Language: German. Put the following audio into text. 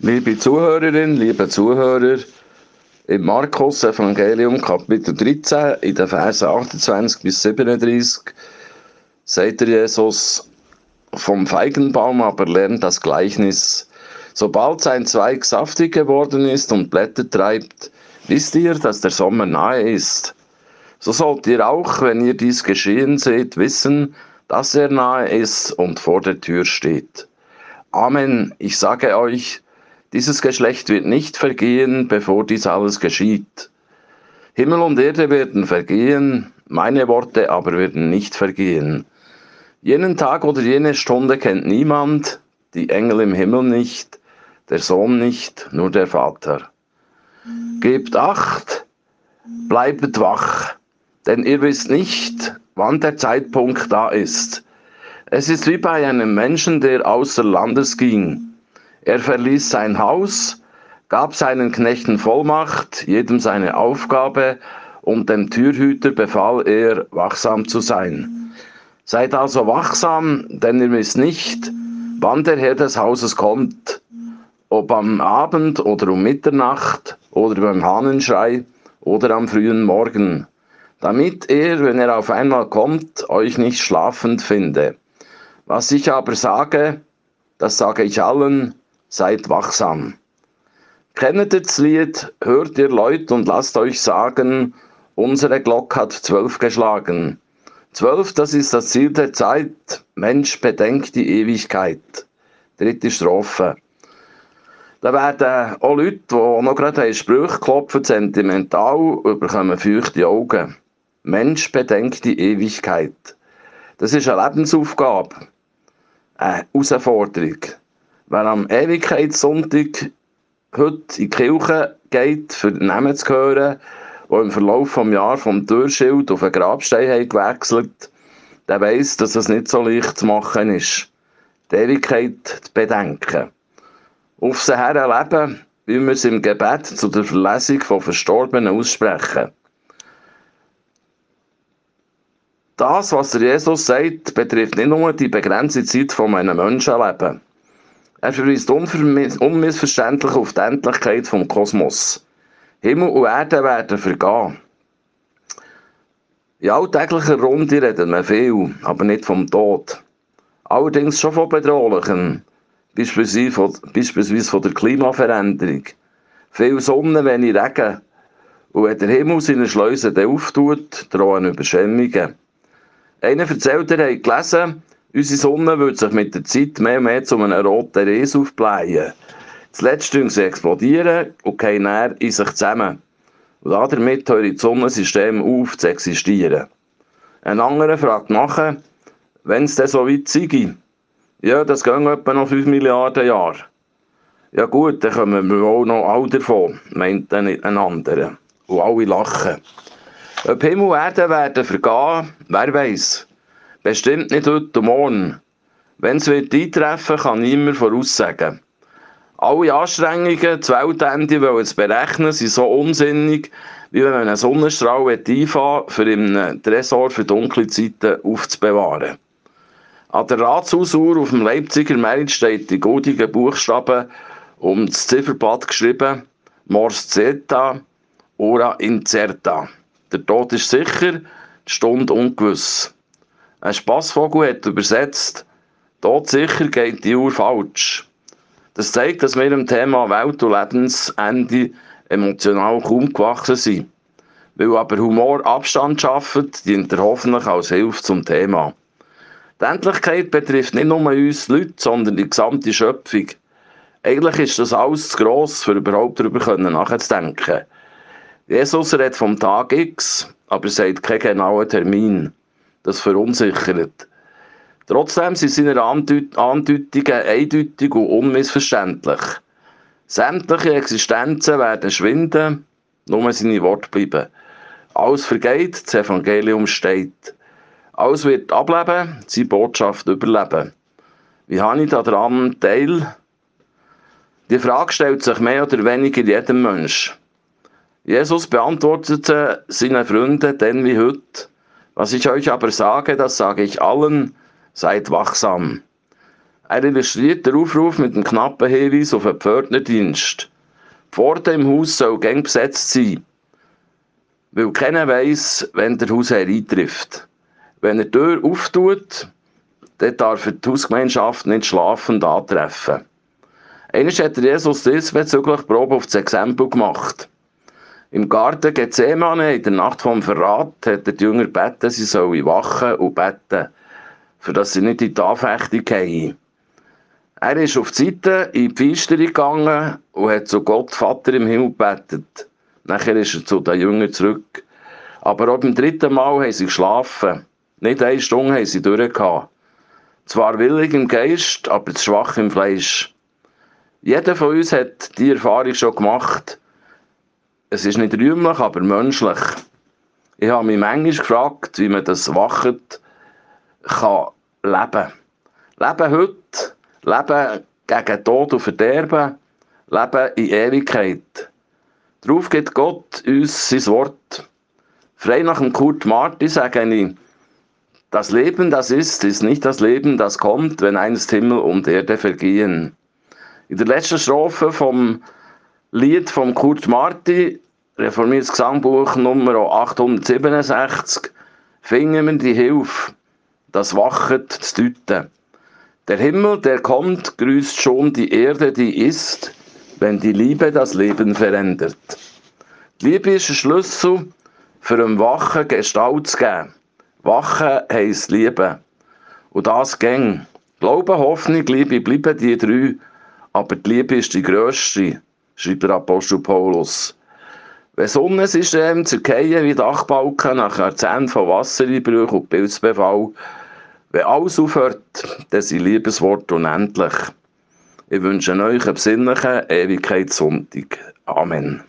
Liebe Zuhörerinnen, liebe Zuhörer, im Markus Evangelium Kapitel 13, in den Versen 28 bis 37, sagt Jesus, vom Feigenbaum aber lernt das Gleichnis. Sobald sein Zweig saftig geworden ist und Blätter treibt, wisst ihr, dass der Sommer nahe ist. So sollt ihr auch, wenn ihr dies geschehen seht, wissen, dass er nahe ist und vor der Tür steht. Amen, ich sage euch, dieses Geschlecht wird nicht vergehen, bevor dies alles geschieht. Himmel und Erde werden vergehen, meine Worte aber werden nicht vergehen. Jenen Tag oder jene Stunde kennt niemand, die Engel im Himmel nicht, der Sohn nicht, nur der Vater. Gebt acht, bleibet wach, denn ihr wisst nicht, wann der Zeitpunkt da ist. Es ist wie bei einem Menschen, der außer Landes ging. Er verließ sein Haus, gab seinen Knechten Vollmacht, jedem seine Aufgabe, und dem Türhüter befahl er, wachsam zu sein. Seid also wachsam, denn ihr wisst nicht, wann der Herr des Hauses kommt, ob am Abend oder um Mitternacht oder beim Hahnenschrei oder am frühen Morgen damit er, wenn er auf einmal kommt, euch nicht schlafend finde. Was ich aber sage, das sage ich allen, seid wachsam. Kennet das Lied, hört ihr Leute und lasst euch sagen, unsere Glocke hat zwölf geschlagen. Zwölf, das ist das Ziel der Zeit. Mensch, bedenkt die Ewigkeit. Dritte Strophe. Da werden auch Leute, die noch gerade Sprüche klopfen, sentimental, bekommen feuchte Augen. Mensch bedenkt die Ewigkeit. Das ist eine Lebensaufgabe, eine Herausforderung. Wer am Ewigkeitssonntag heute in die Kirche geht, für den Namen zu hören, die im Verlauf des Jahres vom Türschild auf einen Grabstein gewechselt der weiß, dass es nicht so leicht zu machen ist, die Ewigkeit zu bedenken. Auf sie her leben, wie wir es im Gebet zu der Verlesung von Verstorbenen aussprechen. Das, was der Jesus sagt, betrifft nicht nur die begrenzte Zeit von einem Menschenleben. Er verweist unmissverständlich auf die Endlichkeit vom Kosmos. Himmel und Erde werden vergehen. In alltäglicher Runde reden wir viel, aber nicht vom Tod. Allerdings schon von Bedrohlichen, beispielsweise von, beispielsweise von der Klimaveränderung. Viel Sonne, wenig Regen. Und wenn der Himmel seine Schleusen auftut, drohen Überschwemmungen. Einer erzählt, er hat gelesen, unsere Sonne würde sich mit der Zeit mehr und mehr zu einem roten Ries aufblähen. Zuletzt sie explodieren und gehen näher in sich zusammen. Und damit hören das Sonnensystem auf zu existieren. Ein anderer fragt nachher, wenn es denn so weit sei. Ja, das gehen etwa noch 5 Milliarden Jahre. Ja gut, dann kommen wir auch noch alle davon, meint ein anderer. Und alle lachen. Ob Himmel und Erde werden vergehen, wer weiß. Bestimmt nicht heute und morgen. Wenn es wird eintreffen, kann niemand voraussagen. Alle Anstrengungen, das Weltende zu berechnen, sind so unsinnig, wie wenn man einen Sonnenstrahl einfahren für einen Tresor für dunkle Zeiten aufzubewahren. An der Ratshausuhr auf dem Leipziger Merit steht die goldigen Buchstaben um das Zifferblatt geschrieben Mors Zeta, Ora Incerta. Der Tod ist sicher, die Stunde ungewiss. Ein Spassvogel hat übersetzt, Tod sicher geht die Uhr falsch. Das zeigt, dass wir im Thema Welt- und Lebensende emotional kaum gewachsen sind. Weil aber Humor Abstand schafft, dient er hoffentlich als Hilfe zum Thema. Die Endlichkeit betrifft nicht nur uns Leute, sondern die gesamte Schöpfung. Eigentlich ist das alles zu gross, für überhaupt darüber nachzudenken. Jesus redet vom Tag X, aber sagt keinen genauen Termin. Das verunsichert. Trotzdem sind seine Andeutungen eindeutig und unmissverständlich. Sämtliche Existenzen werden schwinden, nur seine Worte bleiben. Alles vergeht, das Evangelium steht. Alles wird ableben, seine Botschaft überleben. Wie habe ich daran Teil? Die Frage stellt sich mehr oder weniger jedem Mensch. Jesus beantwortete seinen Freunden denn wie heute, was ich euch aber sage, das sage ich allen, seid wachsam. Er illustriert den Aufruf mit dem knappen Hinweis auf einen Pförtnerdienst. Die Pforte im Haus soll gäng besetzt sein, weil keiner weiss, wenn der Hausherr eintrifft. Wenn er die Tür auftut, dann darf er die Hausgemeinschaft nicht schlafend antreffen. Einmal hat Jesus diesbezüglich Probe auf das Exempel gemacht. Im Garten Gethsemane, in der Nacht vom Verrat, hat der Jünger gebeten, sie sollen wachen und beten, für dass sie nicht in die Anfechtung gehen. Er ist auf die Seite in die Feisterung gegangen und hat zu Gott Vater im Himmel gebetet. Nachher ist er zu den Jüngern zurück. Aber auch beim dritten Mal haben sie geschlafen. Nicht eine Stunde haben sie durchgehabt. Zwar willig im Geist, aber zu schwach im Fleisch. Jeder von uns hat die Erfahrung schon gemacht. Es ist nicht rühmlich, aber menschlich. Ich habe mich manchmal gefragt, wie man das Wachend kann leben. Leben heute, Leben gegen Tod und Verderben, Leben in Ewigkeit. Darauf gibt Gott uns sein Wort. Frei nach dem Kurt Marti sage ich, das Leben, das ist, ist nicht das Leben, das kommt, wenn einst Himmel und Erde vergehen. In der letzten Strophe vom Lied von Kurt Marti, reformiertes Gesangbuch Nummer 867, finden wir die Hilfe, das Wachet zu deuten. Der Himmel, der kommt, grüßt schon die Erde, die ist, wenn die Liebe das Leben verändert. Die Liebe ist ein Schlüssel, für einem Wachen Gestalt zu geben. Wachen heisst Liebe. Und das ging. Glaube, Hoffnung, Liebe bleiben die drei, aber die Liebe ist die grösste, schreibt der Apostel Paulus. Wenn Sonnensystem zerkehren wie Dachbalken nach Jahrzehnten von Wassereinbrüchen und Pilzbefall, wenn alles aufhört, dann sind Liebesworte unendlich. Ich wünsche euch einen besinnlichen Ewigkeitssonntag. Amen.